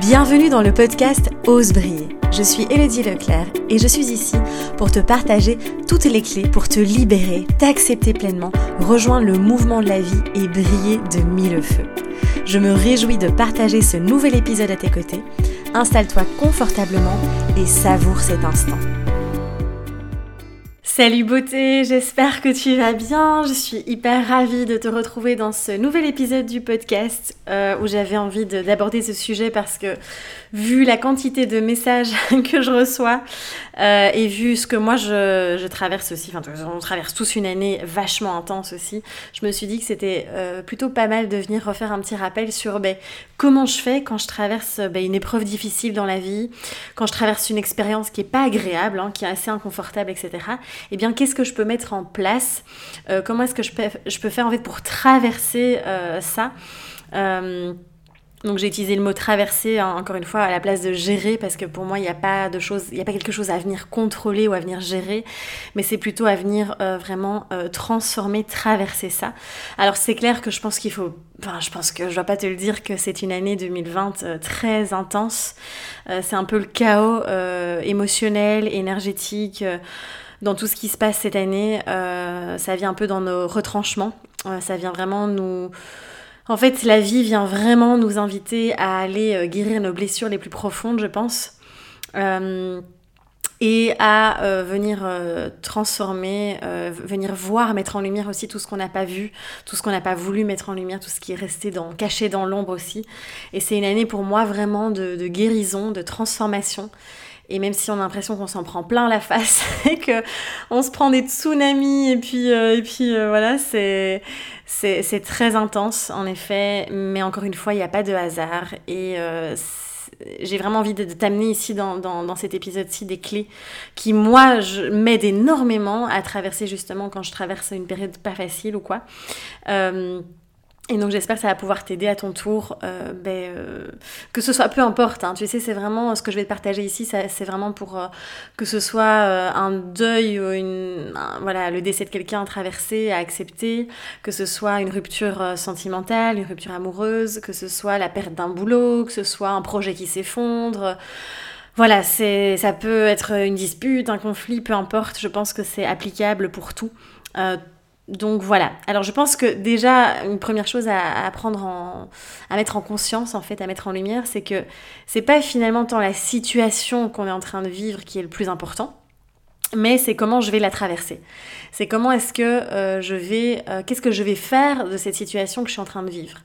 Bienvenue dans le podcast Ose briller. Je suis Elodie Leclerc et je suis ici pour te partager toutes les clés pour te libérer, t'accepter pleinement, rejoindre le mouvement de la vie et briller de mille feux. Je me réjouis de partager ce nouvel épisode à tes côtés. Installe-toi confortablement et savoure cet instant. Salut beauté, j'espère que tu vas bien. Je suis hyper ravie de te retrouver dans ce nouvel épisode du podcast euh, où j'avais envie d'aborder ce sujet parce que vu la quantité de messages que je reçois euh, et vu ce que moi je, traverse aussi, enfin on traverse tous une année vachement intense aussi, je me suis dit que c'était euh, plutôt pas mal de venir refaire un petit rappel sur ben, comment je fais quand je traverse ben, une épreuve difficile dans la vie, quand je traverse une expérience qui est pas agréable, hein, qui est assez inconfortable, etc. Eh bien, qu'est-ce que je peux mettre en place euh, Comment est-ce que je peux, faire en fait pour traverser ça donc j'ai utilisé le mot traverser, hein, encore une fois, à la place de gérer, parce que pour moi, il n'y a pas de chose, il n'y a pas quelque chose à venir contrôler ou à venir gérer, mais c'est plutôt à venir euh, vraiment euh, transformer, traverser ça. Alors c'est clair que je pense qu'il faut, enfin je pense que je ne dois pas te le dire que c'est une année 2020 euh, très intense. c'est un peu le chaos émotionnel, énergétique dans tout ce qui se passe cette année. ça vient un peu dans nos retranchements. ça vient vraiment nous en fait, la vie vient vraiment nous inviter à aller euh, guérir nos blessures les plus profondes, je pense. Euh, et à euh, venir transformer, venir voir, mettre en lumière aussi tout ce qu'on n'a pas vu, tout ce qu'on n'a pas voulu mettre en lumière, tout ce qui est resté caché dans l'ombre aussi. Et c'est une année pour moi vraiment de guérison, de transformation. Et même si on a l'impression qu'on s'en prend plein la face et que on se prend des tsunamis et puis euh, et puis euh, voilà, c'est c'est très intense en effet, mais encore une fois, il n'y a pas de hasard et euh, j'ai vraiment envie de, t'amener ici dans, dans, cet épisode-ci des clés qui, moi, m'aident énormément à traverser justement quand je traverse une période pas facile ou quoi. Et donc j'espère que ça va pouvoir t'aider à ton tour, euh, ben, euh, que ce soit peu importe, hein, tu sais, c'est vraiment ce que je vais te partager ici, c'est vraiment pour euh, que ce soit un deuil ou une, voilà, le décès de quelqu'un à traverser, à accepter, que ce soit une rupture sentimentale, une rupture amoureuse, que ce soit la perte d'un boulot, que ce soit un projet qui s'effondre. Voilà, c'est, ça peut être une dispute, un conflit, peu importe, je pense que c'est applicable pour tout donc voilà. Alors je pense que déjà une première chose à, prendre en, à mettre en conscience en fait, à mettre en lumière, c'est que c'est pas finalement tant la situation qu'on est en train de vivre qui est le plus important, mais c'est comment je vais la traverser. C'est comment est-ce que euh, je vais, euh, qu'est-ce que je vais faire de cette situation que je suis en train de vivre.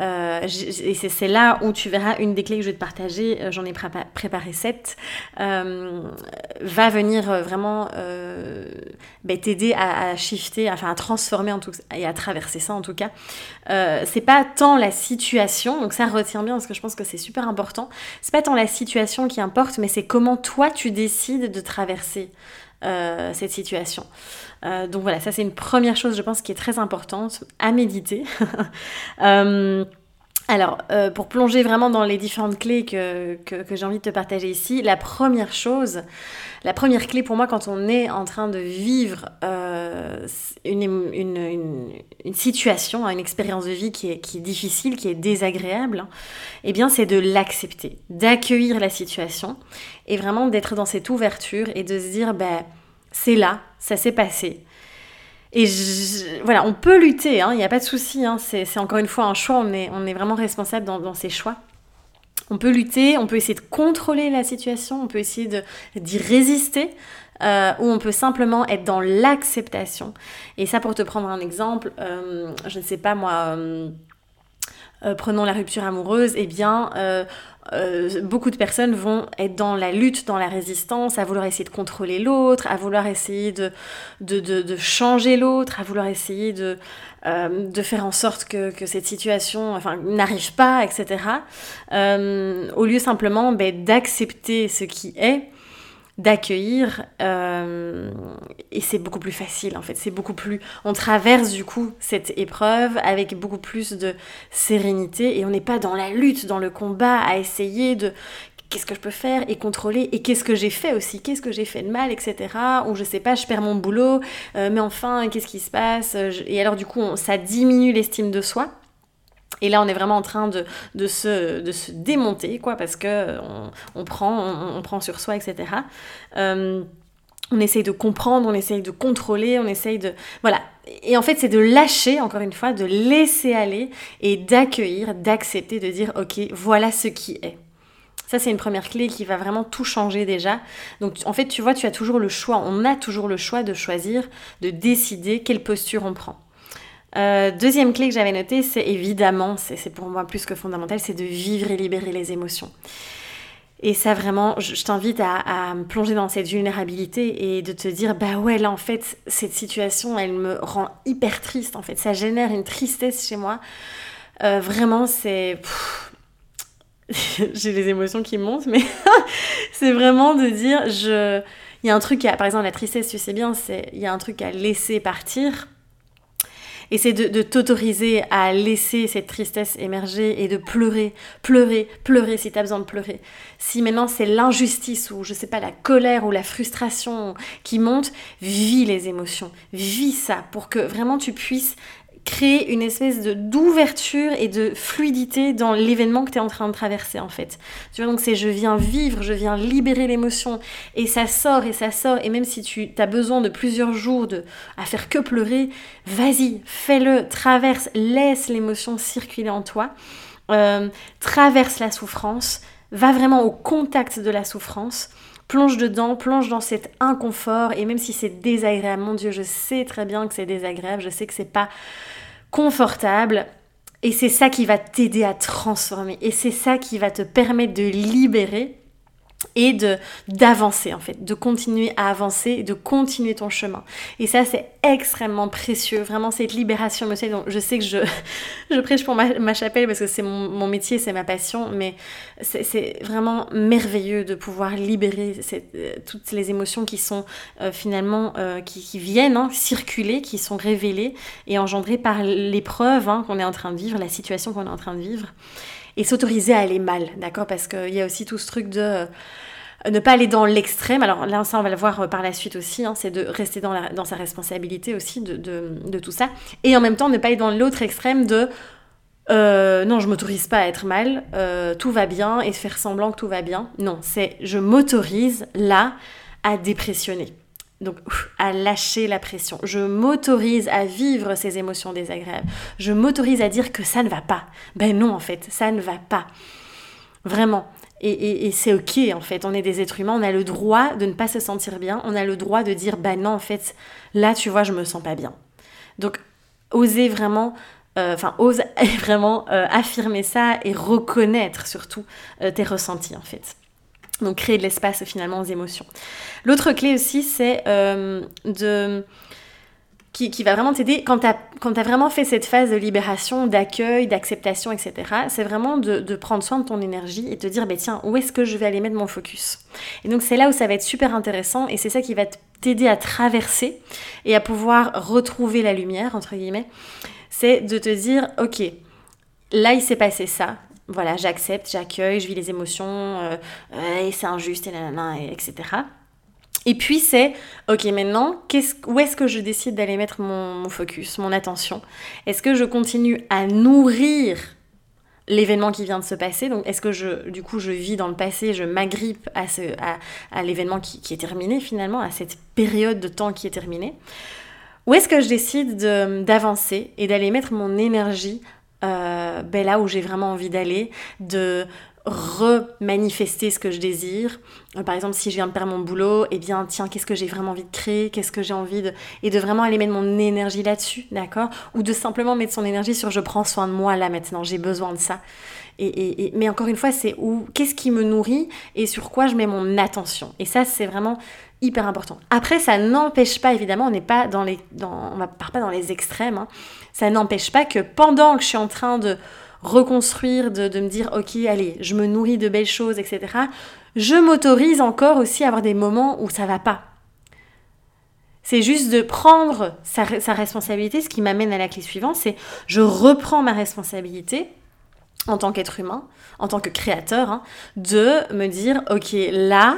Euh, et c'est là où tu verras une des clés que je vais te partager, euh, j'en ai préparé sept, euh, va venir vraiment ben, t'aider à, shifter, enfin à transformer en tout, et à traverser ça en tout cas. c'est pas tant la situation, donc ça retient bien parce que je pense que c'est super important, c'est pas tant la situation qui importe, mais c'est comment toi tu décides de traverser cette situation. Euh, donc voilà, ça c'est une première chose, je pense, qui est très importante à méditer. Euh, alors, euh, pour plonger vraiment dans les différentes clés que, j'ai envie de te partager ici, la première chose, la première clé pour moi quand on est en train de vivre une, situation, une expérience de vie qui est, difficile, qui est désagréable, hein, eh bien c'est de l'accepter, d'accueillir la situation et vraiment d'être dans cette ouverture et de se dire, ben c'est là, ça s'est passé. Et voilà, on peut lutter, hein, il n'y a pas de souci, hein, c'est encore une fois un choix, on est, on est vraiment responsable dans, dans, ces choix. On peut lutter, on peut essayer de contrôler la situation, on peut essayer d'y résister, euh, ou on peut simplement être dans l'acceptation. Et ça, pour te prendre un exemple, euh, je ne sais pas moi, euh, prenons la rupture amoureuse, eh bien, beaucoup de personnes vont être dans la lutte, dans la résistance, à vouloir essayer de contrôler l'autre, à vouloir essayer de, de, de, changer l'autre, à vouloir essayer de, de faire en sorte que, que cette situation enfin, n'arrive pas, etc. Au lieu simplement ben, d'accepter ce qui est d'accueillir euh, et c'est beaucoup plus facile en fait. C'est beaucoup plus on traverse du coup cette épreuve avec beaucoup plus de sérénité et on n'est pas dans la lutte dans le combat à essayer de qu'est-ce que je peux faire et contrôler et qu'est-ce que j'ai fait aussi qu'est-ce que j'ai fait de mal etc ou je sais pas je perds mon boulot euh, mais enfin qu'est-ce qui se passe et alors du coup ça diminue l'estime de soi Et là, on est vraiment en train de, se, démonter, quoi, parce que on, prend, on, prend sur soi, etc. Euh, on essaye de comprendre, on essaye de contrôler, on essaye de... Voilà. Et en fait, c'est de lâcher, encore une fois, de laisser aller et d'accueillir, d'accepter, de dire, ok, voilà ce qui est. Ça, c'est une première clé qui va vraiment tout changer déjà. Donc, en fait, tu vois, tu as toujours le choix. On a toujours le choix de choisir, de décider quelle posture on prend. Euh, deuxième clé que j'avais notée, c'est évidemment, c'est pour moi plus que fondamental, c'est de vivre et libérer les émotions. Et ça vraiment, je, t'invite à, me plonger dans cette vulnérabilité et de te dire, bah ouais, là en fait, cette situation, elle me rend hyper triste en fait. Ça génère une tristesse chez moi. Euh, vraiment, c'est... J'ai les émotions qui montent, mais c'est vraiment de dire, je... Il y a un truc, à... par exemple, la tristesse, tu sais bien, c'est il y a un truc à laisser partir et c'est de, t'autoriser à laisser cette tristesse émerger et de pleurer, pleurer, pleurer si tu as besoin de pleurer. Si maintenant c'est l'injustice ou je sais pas la colère ou la frustration qui monte, vis les émotions, vis ça pour que vraiment tu puisses créer une espèce de d'ouverture et de fluidité dans l'événement que tu es en train de traverser en fait. Tu vois donc c'est je viens vivre, je viens libérer l'émotion et ça sort et ça sort et même si tu as besoin de plusieurs jours de à faire que pleurer, vas-y, fais-le, traverse, laisse l'émotion circuler en toi. Euh, traverse la souffrance, va vraiment au contact de la souffrance plonge dedans, plonge dans cet inconfort et même si c'est désagréable, mon Dieu, je sais très bien que c'est désagréable, je sais que c'est pas confortable et c'est ça qui va t'aider à transformer et c'est ça qui va te permettre de libérer et de d'avancer en fait, de continuer à avancer, de continuer ton chemin. Et ça c'est extrêmement précieux, vraiment cette libération Donc je sais que je, je prêche pour ma, chapelle parce que c'est mon, métier, c'est ma passion, mais c'est vraiment merveilleux de pouvoir libérer euh, toutes les émotions qui sont euh, finalement euh, qui, viennent hein, circuler, qui sont révélées et engendrées par l'épreuve hein, qu'on est en train de vivre, la situation qu'on est en train de vivre et s'autoriser à aller mal, d'accord Parce qu'il y a aussi tout ce truc de euh, ne pas aller dans l'extrême. Alors là, ça, on va le voir euh, par la suite aussi, hein, c'est de rester dans, sa responsabilité aussi de, de, tout ça. Et en même temps, ne pas aller dans l'autre extrême de euh, non, je m'autorise pas à être mal, tout va bien et faire semblant que tout va bien. Non, c'est je m'autorise là à dépressionner. Donc, à lâcher la pression. Je m'autorise à vivre ces émotions désagréables. Je m'autorise à dire que ça ne va pas. Ben non, en fait, ça ne va pas. Vraiment. Et, c'est ok, en fait. On est des êtres humains. On a le droit de ne pas se sentir bien. On a le droit de dire, ben non, en fait, là, tu vois, je me sens pas bien. Donc, oser vraiment euh, enfin ose vraiment euh, affirmer ça et reconnaître surtout euh, tes ressentis en fait. Donc créer de l'espace finalement aux émotions. L'autre clé aussi, c'est euh, de... Qui, va vraiment t'aider quand tu as, vraiment fait cette phase de libération, d'accueil, d'acceptation, etc. C'est vraiment de, de, prendre soin de ton énergie et te dire, bah, tiens, où est-ce que je vais aller mettre mon focus? Et donc c'est là où ça va être super intéressant et c'est ça qui va t'aider à traverser et à pouvoir retrouver la lumière, entre guillemets. C'est de te dire, ok, là il s'est passé ça, voilà, j'accepte, j'accueille, je vis les émotions, euh, et c'est injuste, et et etc. Et puis c'est, ok, maintenant, où est-ce que je décide d'aller mettre mon, focus, mon attention? Est-ce que je continue à nourrir l'événement qui vient de se passer? Donc est-ce que je, du coup, je vis dans le passé, je m'agrippe à, à, l'événement qui, qui, est terminé finalement, à cette période de temps qui est terminée? Ou est-ce que je décide d'avancer et d'aller mettre mon énergie euh, ben là où j'ai vraiment envie d'aller, de remanifester ce que je désire. Euh, par exemple, si je viens de perdre mon boulot, eh bien, tiens, qu'est-ce que j'ai vraiment envie de créer? Qu'est-ce que j'ai envie de... Et de vraiment aller mettre mon énergie là-dessus, d'accord? Ou de simplement mettre son énergie sur je prends soin de moi là maintenant, j'ai besoin de ça. Et, mais encore une fois, c'est où, qu'est-ce qui me nourrit et sur quoi je mets mon attention. Et ça, c'est vraiment hyper important. Après, ça n'empêche pas, évidemment, on n'est pas dans les, dans, on part pas dans les extrêmes. Hein. Ça n'empêche pas que pendant que je suis en train de reconstruire, de, me dire, ok, allez, je me nourris de belles choses, etc. Je m'autorise encore aussi à avoir des moments où ça va pas. C'est juste de prendre sa responsabilité, ce qui m'amène à la clé suivante, c'est je reprends ma responsabilité en tant qu'être humain, en tant que créateur, hein, de me dire, ok, là,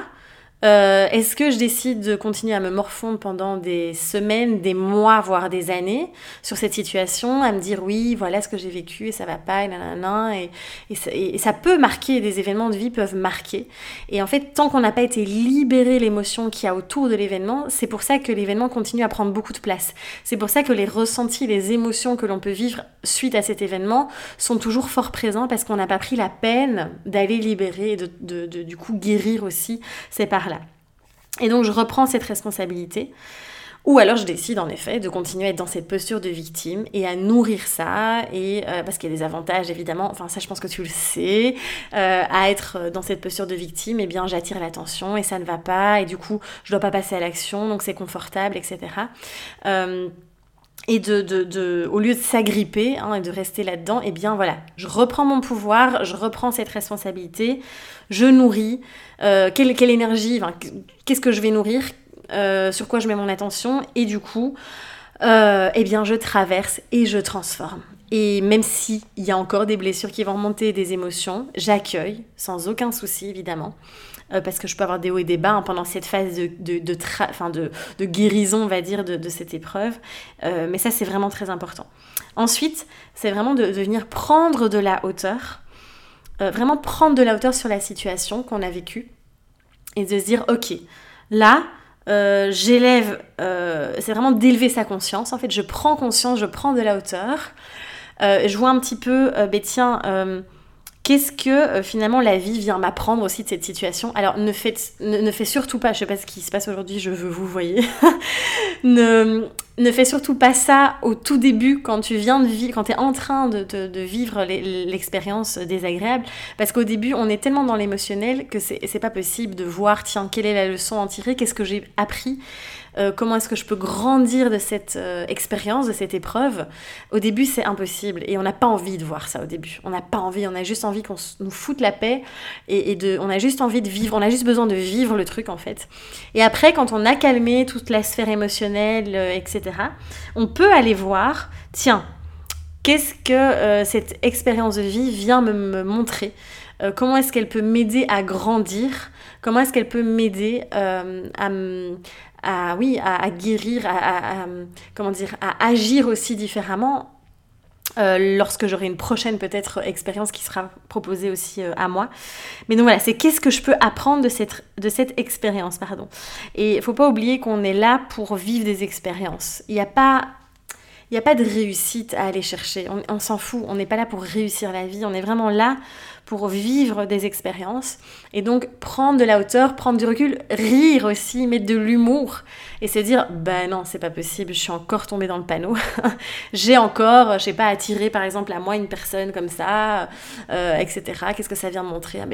euh, Est-ce que je décide de continuer à me morfondre pendant des semaines, des mois, voire des années sur cette situation, à me dire oui, voilà ce que j'ai vécu et ça va pas, et nanana, et, ça, et, ça, peut marquer, des événements de vie peuvent marquer. Et en fait, tant qu'on n'a pas été libéré l'émotion qu'il y a autour de l'événement, c'est pour ça que l'événement continue à prendre beaucoup de place. C'est pour ça que les ressentis, les émotions que l'on peut vivre suite à cet événement sont toujours fort présents parce qu'on n'a pas pris la peine d'aller libérer et de, de, du coup guérir aussi ces parts là. Et donc je reprends cette responsabilité. Ou alors je décide en effet de continuer à être dans cette posture de victime et à nourrir ça, et euh, parce qu'il y a des avantages évidemment, enfin ça je pense que tu le sais, euh, à être dans cette posture de victime, et eh bien j'attire l'attention et ça ne va pas, et du coup je dois pas passer à l'action, donc c'est confortable, etc. Euh, et de, de, au lieu de s'agripper hein, et de rester là-dedans, eh bien voilà, je reprends mon pouvoir, je reprends cette responsabilité, je nourris, euh, quelle, quelle, énergie, qu'est-ce que je vais nourrir, euh, sur quoi je mets mon attention, et du coup, euh, eh bien je traverse et je transforme. Et même s'il y a encore des blessures qui vont remonter, des émotions, j'accueille, sans aucun souci évidemment. Euh, parce que je peux avoir des hauts et des bas hein, pendant cette phase de, de, de, de, de, guérison, on va dire, de, cette épreuve. Euh, mais ça, c'est vraiment très important. Ensuite, c'est vraiment de, venir prendre de la hauteur, euh, vraiment prendre de la hauteur sur la situation qu'on a vécue et de se dire, ok, là, j'élève, c'est vraiment d'élever sa conscience. En fait, je prends conscience, je prends de la hauteur. Je vois un petit peu, ben tiens, Qu'est-ce que euh, finalement la vie vient m'apprendre aussi de cette situation? Alors ne faites, surtout pas, je sais pas ce qui se passe aujourd'hui, je veux vous voyez, ne, ne fais surtout pas ça au tout début quand tu viens de vivre, quand tu es en train de, vivre l'expérience désagréable, parce qu'au début on est tellement dans l'émotionnel que c'est pas possible de voir, tiens, quelle est la leçon à en tirer, qu'est-ce que j'ai appris? Euh, comment est-ce que je peux grandir de cette euh, expérience, de cette épreuve? Au début, c'est impossible et on n'a pas envie de voir ça au début. On n'a pas envie, on a juste envie qu'on nous foute la paix et, de, on a juste envie de vivre, on a juste besoin de vivre le truc en fait. Et après, quand on a calmé toute la sphère émotionnelle, euh, etc., on peut aller voir, tiens, qu'est-ce que cette expérience de vie vient me, montrer? Comment est-ce qu'elle peut m'aider à grandir? Comment est-ce qu'elle peut m'aider à, à, oui, à, guérir, à, comment dire, à agir aussi différemment euh, lorsque j'aurai une prochaine peut-être expérience qui sera proposée aussi euh, à moi. Mais donc voilà, c'est qu'est-ce que je peux apprendre de cette, de cette expérience, pardon. Et il faut pas oublier qu'on est là pour vivre des expériences. Il n'y a pas il n'y a pas de réussite à aller chercher. On, s'en fout. On n'est pas là pour réussir la vie. On est vraiment là pour vivre des expériences. Et donc prendre de la hauteur, prendre du recul, rire aussi, mettre de l'humour et se dire bah non, c'est pas possible, je suis encore tombée dans le panneau. J'ai encore, je sais pas, attiré par exemple à moi une personne comme ça, euh, etc. Qu'est-ce que ça vient montrer? Ah.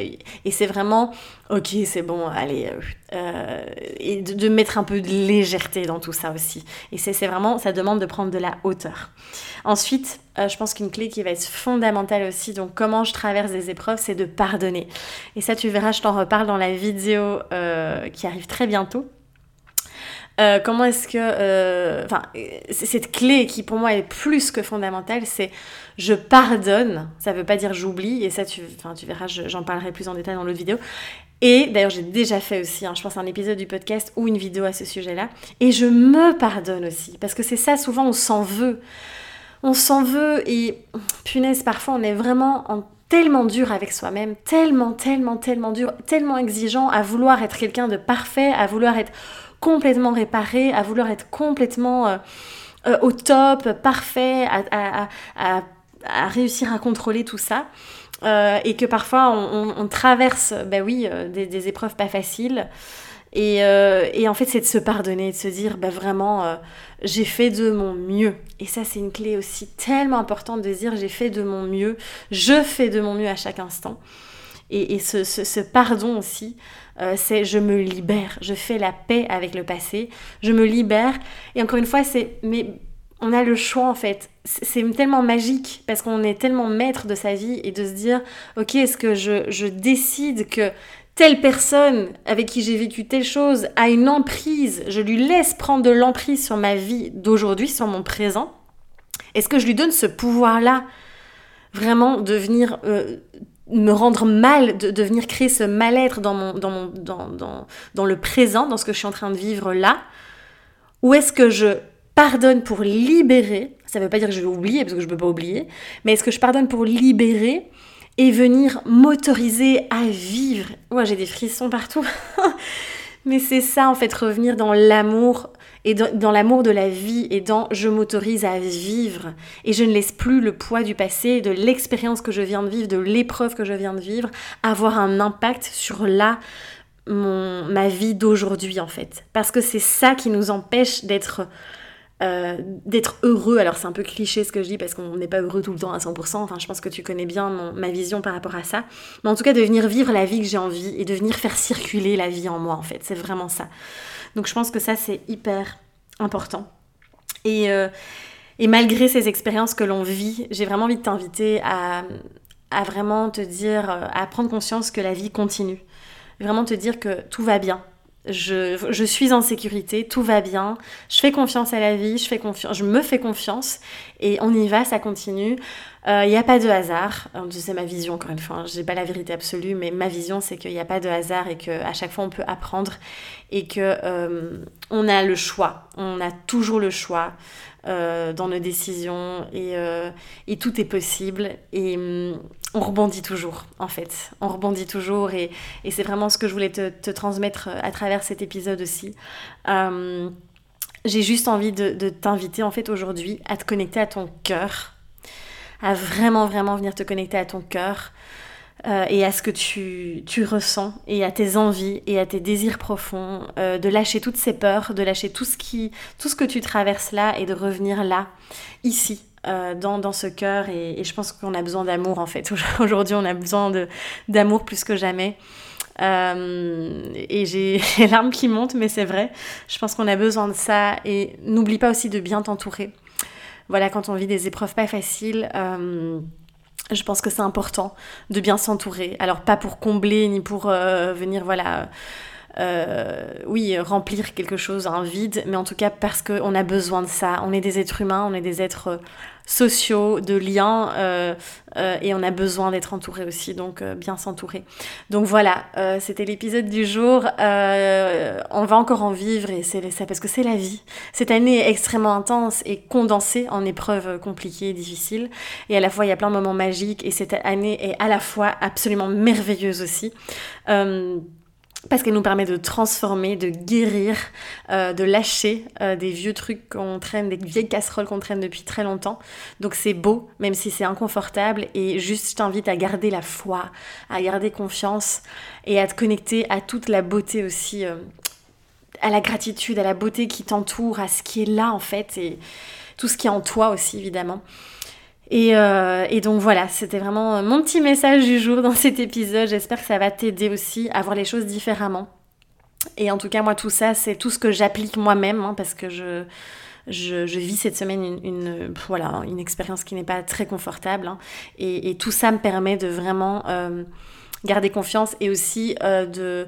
Et c'est vraiment ok, c'est bon, allez. Euh, euh, et de, mettre un peu de légèreté dans tout ça aussi. Et c'est vraiment, ça demande de prendre de la hauteur. Ensuite, euh, je pense qu'une clé qui va être fondamentale aussi, donc comment je traverse des épreuves, c'est de pardonner. Et ça, tu verras, je t'en reparle dans la vidéo qui arrive très bientôt. Comment est-ce que... Enfin, cette clé qui pour moi est plus que fondamentale, c'est je pardonne. Ça veut pas dire j'oublie, et ça, tu, tu verras, j'en parlerai plus en détail dans l'autre vidéo. Et d'ailleurs, j'ai déjà fait aussi, hein, je pense, un épisode du podcast ou une vidéo à ce sujet-là. Et je me pardonne aussi, parce que c'est ça, souvent, on s'en veut on s'en veut et punaise, parfois on est vraiment en tellement dur avec soi-même, tellement, tellement, tellement dur, tellement exigeant à vouloir être quelqu'un de parfait, à vouloir être complètement réparé, à vouloir être complètement euh, euh, au top, parfait, à, réussir à contrôler tout ça. Euh, et que parfois on, traverse, ben oui, des, des, épreuves pas faciles. Et, euh, et, en fait, c'est de se pardonner, de se dire, bah vraiment, euh, j'ai fait de mon mieux. Et ça, c'est une clé aussi tellement importante de dire, j'ai fait de mon mieux, je fais de mon mieux à chaque instant. Et, et ce, pardon aussi, euh, c'est je me libère, je fais la paix avec le passé, je me libère. Et encore une fois, c'est, mais on a le choix en fait. C'est tellement magique parce qu'on est tellement maître de sa vie et de se dire, ok, est-ce que je, je décide que telle personne avec qui j'ai vécu telle chose a une emprise, je lui laisse prendre de l'emprise sur ma vie d'aujourd'hui, sur mon présent, est-ce que je lui donne ce pouvoir-là vraiment de venir euh, me rendre mal, de, venir créer ce mal-être dans, mon, dans, mon, dans, dans, dans le présent, dans ce que je suis en train de vivre là? Ou est-ce que je pardonne pour libérer Ça ne veut pas dire que je vais oublier, parce que je ne peux pas oublier, mais est-ce que je pardonne pour libérer et venir m'autoriser à vivre? Ouais, j'ai des frissons partout. mais c'est ça, en fait, revenir dans l'amour et dans, l'amour de la vie et dans je m'autorise à vivre et je ne laisse plus le poids du passé, de l'expérience que je viens de vivre, de l'épreuve que je viens de vivre, avoir un impact sur la ma vie d'aujourd'hui en fait. Parce que c'est ça qui nous empêche d'être euh, d'être heureux. Alors c'est un peu cliché ce que je dis parce qu'on n'est pas heureux tout le temps à 100%. Enfin je pense que tu connais bien ma vision par rapport à ça. Mais en tout cas de venir vivre la vie que j'ai envie et de venir faire circuler la vie en moi en fait. C'est vraiment ça. Donc je pense que ça, c'est hyper important. Et, euh, et malgré ces expériences que l'on vit, j'ai vraiment envie de t'inviter à, vraiment te dire, euh, à prendre conscience que la vie continue. Vraiment te dire que tout va bien, je, suis en sécurité, tout va bien, je fais confiance à la vie, je, fais confiance, je me fais confiance et on y va, ça continue. Il euh, n'y a pas de hasard. C'est ma vision, encore une fois. Hein. Je n'ai pas la vérité absolue, mais ma vision, c'est qu'il n'y a pas de hasard et qu'à chaque fois, on peut apprendre et qu'on euh, on a le choix. On a toujours le choix euh, dans nos décisions et, tout est possible. Hum, on rebondit toujours, en fait. On rebondit toujours et, et c'est vraiment ce que je voulais te, transmettre à travers cet épisode aussi. Hum, j'ai juste envie de, t'inviter, en fait, aujourd'hui à te connecter à ton cœur à vraiment, vraiment venir te connecter à ton cœur euh, et à ce que tu, tu, ressens et à tes envies et à tes désirs profonds, euh, de lâcher toutes ces peurs, de lâcher tout ce, qui, tout ce que tu traverses là et de revenir là, ici, euh, dans, dans, ce cœur. Et, je pense qu'on a besoin d'amour en fait. Aujourd'hui, on a besoin d'amour plus que jamais. et j'ai les larmes qui montent, mais c'est vrai. Je pense qu'on a besoin de ça. Et n'oublie pas aussi de bien t'entourer voilà, quand on vit des épreuves pas faciles, euh, je pense que c'est important de bien s'entourer. Alors pas pour combler ni pour euh, venir, voilà, euh, oui, remplir quelque chose, un vide, mais en tout cas parce qu'on a besoin de ça. On est des êtres humains, on est des êtres sociaux, de liens, euh, euh, et on a besoin d'être entouré aussi, donc euh, bien s'entourer. Donc voilà, c'était l'épisode du jour. on va encore en vivre, et c'est ça parce que c'est la vie. Cette année est extrêmement intense et condensée en épreuves compliquées et difficiles, et à la fois il y a plein de moments magiques, et cette année est à la fois absolument merveilleuse aussi parce qu'elle nous permet de transformer, de guérir, euh, de lâcher euh, des vieux trucs qu'on traîne, des vieilles casseroles qu'on traîne depuis très longtemps. Donc c'est beau, même si c'est inconfortable. Et juste, je t'invite à garder la foi, à garder confiance et à te connecter à toute la beauté aussi, euh, à la gratitude, à la beauté qui t'entoure, à ce qui est là en fait, et tout ce qui est en toi aussi évidemment. Euh, et, donc voilà, c'était vraiment mon petit message du jour dans cet épisode. J'espère que ça va t'aider aussi à voir les choses différemment. Et en tout cas, moi, tout ça, c'est tout ce que j'applique moi-même, hein, parce que je, je, vis cette semaine une, voilà, une expérience qui n'est pas très confortable. Hein. et, tout ça me permet de vraiment euh, garder confiance et aussi euh, de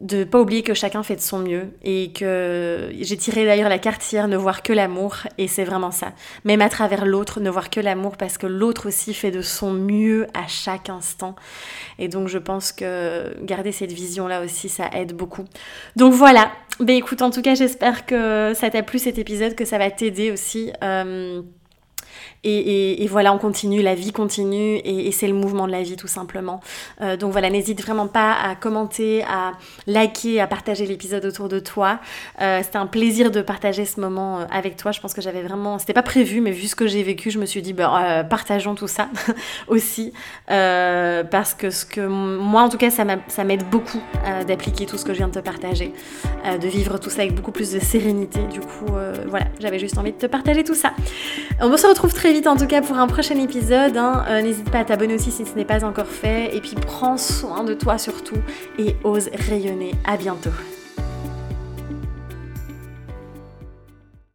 de pas oublier que chacun fait de son mieux et que j'ai tiré d'ailleurs la carte hier ne voir que l'amour et c'est vraiment ça. Même à travers l'autre ne voir que l'amour parce que l'autre aussi fait de son mieux à chaque instant. Et donc je pense que garder cette vision là aussi ça aide beaucoup. Donc voilà. Ben écoute en tout cas j'espère que ça t'a plu cet épisode que ça va t'aider aussi euh, et, voilà, on continue, la vie continue et, c'est le mouvement de la vie tout simplement. Euh, donc voilà, n'hésite vraiment pas à commenter, à liker, à partager l'épisode autour de toi. Euh, c'était un plaisir de partager ce moment euh, avec toi. Je pense que j'avais vraiment, c'était pas prévu, mais vu ce que j'ai vécu, je me suis dit, bah, partageons tout ça aussi. parce que ce que moi, en tout cas, ça m'aide beaucoup d'appliquer tout ce que je viens de te partager, de vivre tout ça avec beaucoup plus de sérénité. Du coup, voilà, j'avais juste envie de te partager tout ça. On se retrouve très vite en tout cas pour un prochain épisode. Hein. Euh, n'hésite pas à t'abonner aussi si ce n'est pas encore fait. Et puis prends soin de toi surtout et ose rayonner. À bientôt.